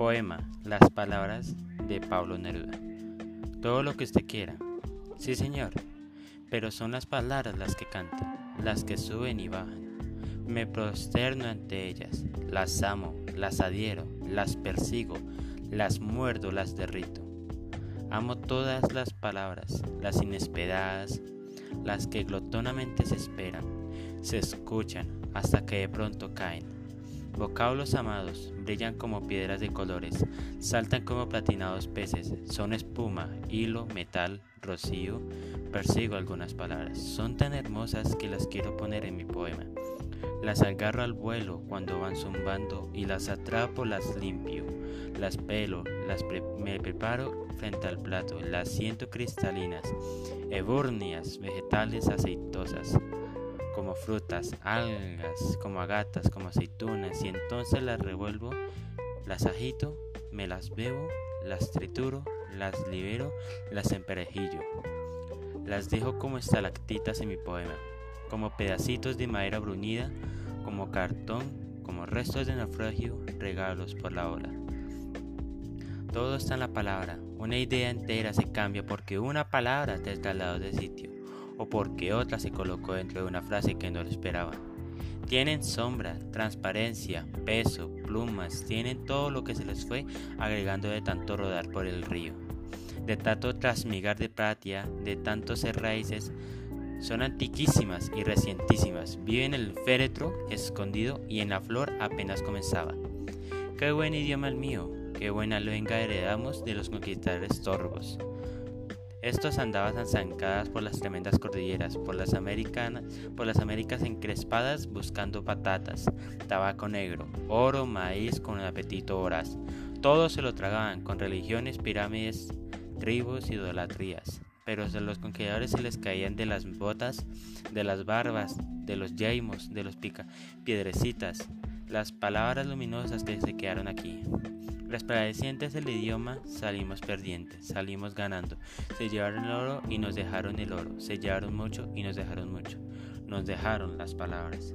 Poema Las palabras de Pablo Neruda. Todo lo que usted quiera. Sí, señor. Pero son las palabras las que cantan, las que suben y bajan. Me prosterno ante ellas, las amo, las adhiero, las persigo, las muerdo, las derrito. Amo todas las palabras, las inesperadas, las que glotonamente se esperan, se escuchan hasta que de pronto caen. Vocablos amados brillan como piedras de colores, saltan como platinados peces, son espuma, hilo, metal, rocío. Persigo algunas palabras, son tan hermosas que las quiero poner en mi poema. Las agarro al vuelo cuando van zumbando y las atrapo, las limpio, las pelo, las me preparo frente al plato, las siento cristalinas, ebúrneas, vegetales aceitosas, como frutas, algas, como agatas, como aceitunas, y entonces las revuelvo, las agito, me las bebo, las trituro, las libero, las emperejillo. Las dejo como estalactitas en mi poema como pedacitos de madera bruñida, como cartón, como restos de naufragio, regalos por la ola. Todo está en la palabra. Una idea entera se cambia porque una palabra te trasladó de sitio o porque otra se colocó dentro de una frase que no lo esperaba. Tienen sombra, transparencia, peso, plumas, tienen todo lo que se les fue agregando de tanto rodar por el río. De tanto trasmigar de pratia, de tanto ser raíces, son antiquísimas y recientísimas. Viven en el féretro escondido y en la flor apenas comenzaba. Qué buen idioma el mío, qué buena luenga heredamos de los conquistadores torvos. Estos andaban zancadas por las tremendas cordilleras, por las, americanas, por las Américas encrespadas buscando patatas, tabaco negro, oro, maíz con un apetito voraz. Todo se lo tragaban con religiones, pirámides, tribus, idolatrías pero a los conquistadores se les caían de las botas, de las barbas, de los yaimos, de los pica, piedrecitas, las palabras luminosas que se quedaron aquí. Resplandecientes del idioma, salimos perdientes, salimos ganando. Se llevaron el oro y nos dejaron el oro. Se llevaron mucho y nos dejaron mucho. Nos dejaron las palabras.